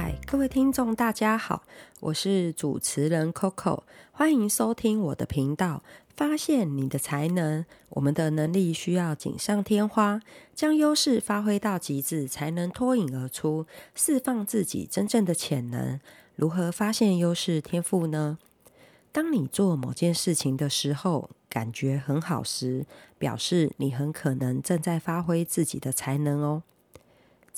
嗨，各位听众，大家好，我是主持人 Coco，欢迎收听我的频道。发现你的才能，我们的能力需要锦上添花，将优势发挥到极致，才能脱颖而出，释放自己真正的潜能。如何发现优势天赋呢？当你做某件事情的时候，感觉很好时，表示你很可能正在发挥自己的才能哦。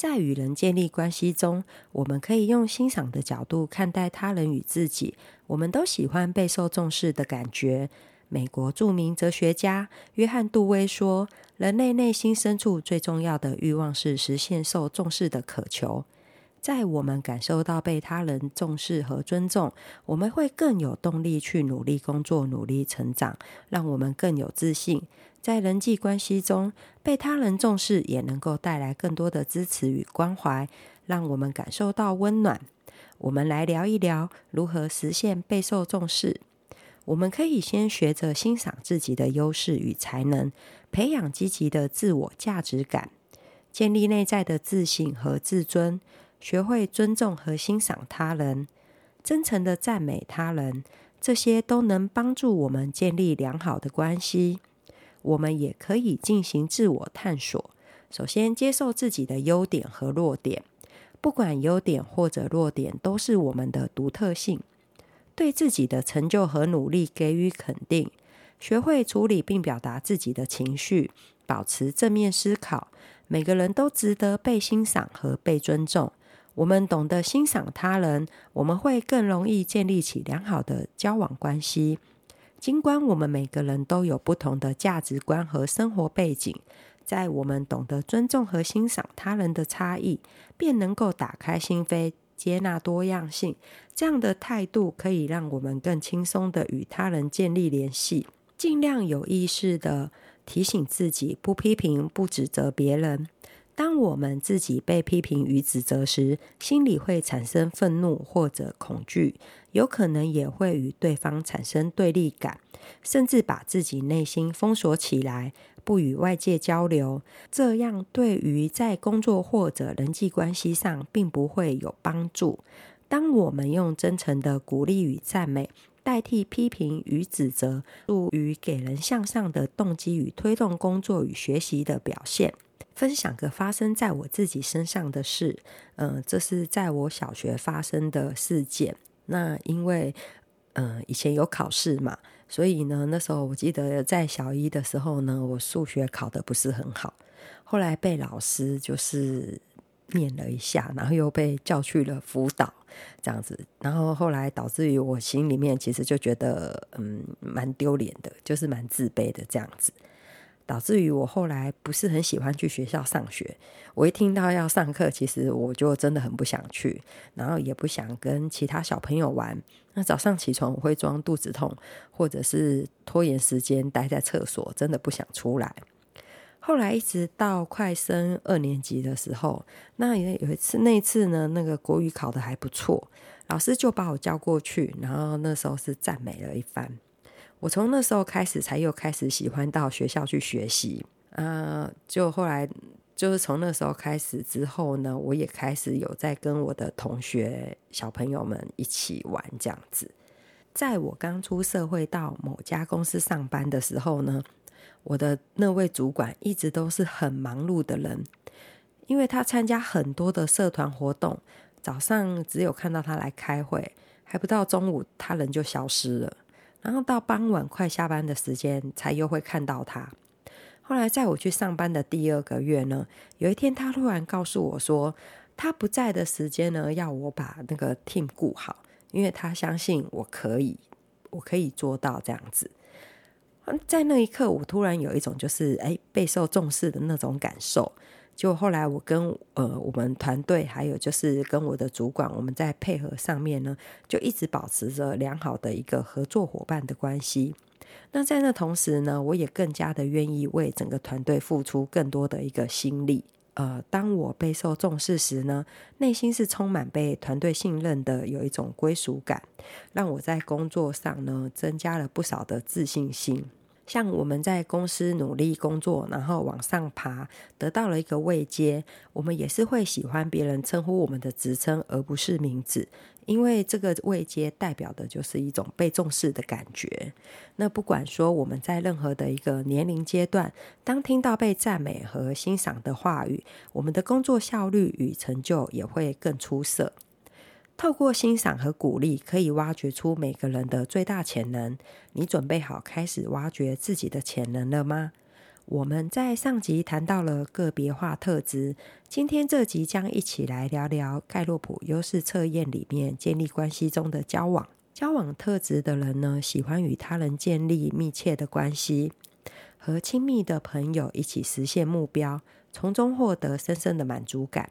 在与人建立关系中，我们可以用欣赏的角度看待他人与自己。我们都喜欢备受重视的感觉。美国著名哲学家约翰·杜威说：“人类内心深处最重要的欲望是实现受重视的渴求。”在我们感受到被他人重视和尊重，我们会更有动力去努力工作、努力成长，让我们更有自信。在人际关系中，被他人重视也能够带来更多的支持与关怀，让我们感受到温暖。我们来聊一聊如何实现备受重视。我们可以先学着欣赏自己的优势与才能，培养积极的自我价值感，建立内在的自信和自尊。学会尊重和欣赏他人，真诚的赞美他人，这些都能帮助我们建立良好的关系。我们也可以进行自我探索。首先，接受自己的优点和弱点，不管优点或者弱点，都是我们的独特性。对自己的成就和努力给予肯定，学会处理并表达自己的情绪，保持正面思考。每个人都值得被欣赏和被尊重。我们懂得欣赏他人，我们会更容易建立起良好的交往关系。尽管我们每个人都有不同的价值观和生活背景，在我们懂得尊重和欣赏他人的差异，便能够打开心扉，接纳多样性。这样的态度可以让我们更轻松地与他人建立联系。尽量有意识地提醒自己，不批评、不指责别人。当我们自己被批评与指责时，心里会产生愤怒或者恐惧，有可能也会与对方产生对立感，甚至把自己内心封锁起来，不与外界交流。这样对于在工作或者人际关系上并不会有帮助。当我们用真诚的鼓励与赞美代替批评与指责，助于给人向上的动机与推动工作与学习的表现。分享个发生在我自己身上的事，嗯、这是在我小学发生的事件。那因为，嗯、呃，以前有考试嘛，所以呢，那时候我记得在小一的时候呢，我数学考得不是很好，后来被老师就是念了一下，然后又被叫去了辅导，这样子，然后后来导致于我心里面其实就觉得，嗯，蛮丢脸的，就是蛮自卑的这样子。导致于我后来不是很喜欢去学校上学。我一听到要上课，其实我就真的很不想去，然后也不想跟其他小朋友玩。那早上起床我会装肚子痛，或者是拖延时间待在厕所，真的不想出来。后来一直到快升二年级的时候，那也有一次，那一次呢，那个国语考得还不错，老师就把我叫过去，然后那时候是赞美了一番。我从那时候开始，才又开始喜欢到学校去学习。呃，就后来就是从那时候开始之后呢，我也开始有在跟我的同学小朋友们一起玩这样子。在我刚出社会到某家公司上班的时候呢，我的那位主管一直都是很忙碌的人，因为他参加很多的社团活动，早上只有看到他来开会，还不到中午，他人就消失了。然后到傍晚快下班的时间，才又会看到他。后来在我去上班的第二个月呢，有一天他突然告诉我说，他不在的时间呢，要我把那个 team 顾好，因为他相信我可以，我可以做到这样子。在那一刻，我突然有一种就是哎，备受重视的那种感受。就后来我跟呃我们团队还有就是跟我的主管，我们在配合上面呢，就一直保持着良好的一个合作伙伴的关系。那在那同时呢，我也更加的愿意为整个团队付出更多的一个心力。呃，当我备受重视时呢，内心是充满被团队信任的，有一种归属感，让我在工作上呢增加了不少的自信心。像我们在公司努力工作，然后往上爬，得到了一个位阶，我们也是会喜欢别人称呼我们的职称，而不是名字。因为这个位阶代表的就是一种被重视的感觉。那不管说我们在任何的一个年龄阶段，当听到被赞美和欣赏的话语，我们的工作效率与成就也会更出色。透过欣赏和鼓励，可以挖掘出每个人的最大潜能。你准备好开始挖掘自己的潜能了吗？我们在上集谈到了个别化特质，今天这集将一起来聊聊盖洛普优势测验里面建立关系中的交往。交往特质的人呢，喜欢与他人建立密切的关系，和亲密的朋友一起实现目标，从中获得深深的满足感。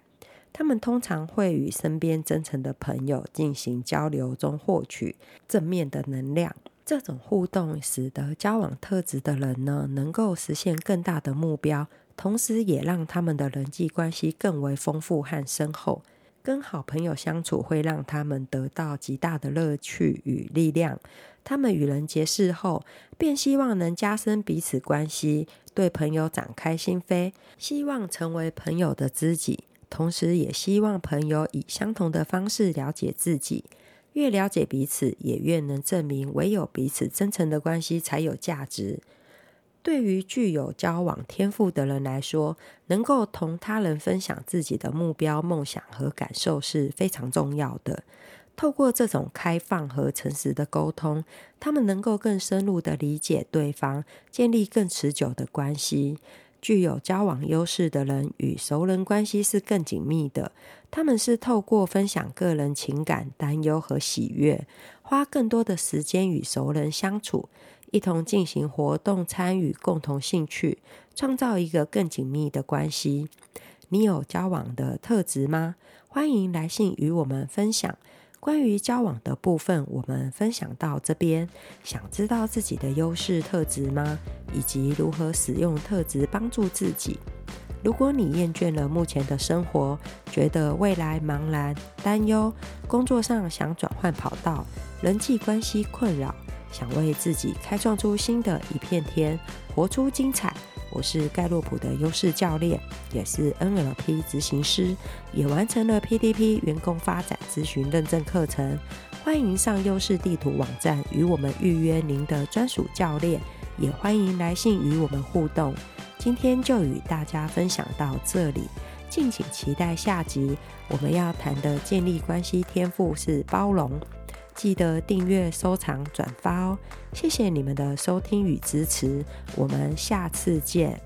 他们通常会与身边真诚的朋友进行交流中获取正面的能量。这种互动使得交往特质的人呢，能够实现更大的目标，同时也让他们的人际关系更为丰富和深厚。跟好朋友相处会让他们得到极大的乐趣与力量。他们与人结识后，便希望能加深彼此关系，对朋友展开心扉，希望成为朋友的知己，同时也希望朋友以相同的方式了解自己。越了解彼此，也越能证明唯有彼此真诚的关系才有价值。对于具有交往天赋的人来说，能够同他人分享自己的目标、梦想和感受是非常重要的。透过这种开放和诚实的沟通，他们能够更深入地理解对方，建立更持久的关系。具有交往优势的人与熟人关系是更紧密的。他们是透过分享个人情感、担忧和喜悦，花更多的时间与熟人相处，一同进行活动、参与共同兴趣，创造一个更紧密的关系。你有交往的特质吗？欢迎来信与我们分享。关于交往的部分，我们分享到这边。想知道自己的优势特质吗？以及如何使用特质帮助自己？如果你厌倦了目前的生活，觉得未来茫然、担忧，工作上想转换跑道，人际关系困扰，想为自己开创出新的一片天，活出精彩。我是盖洛普的优势教练，也是 NLP 执行师，也完成了 PDP 员工发展咨询认证课程。欢迎上优势地图网站与我们预约您的专属教练，也欢迎来信与我们互动。今天就与大家分享到这里，敬请期待下集。我们要谈的建立关系天赋是包容。记得订阅、收藏、转发哦！谢谢你们的收听与支持，我们下次见。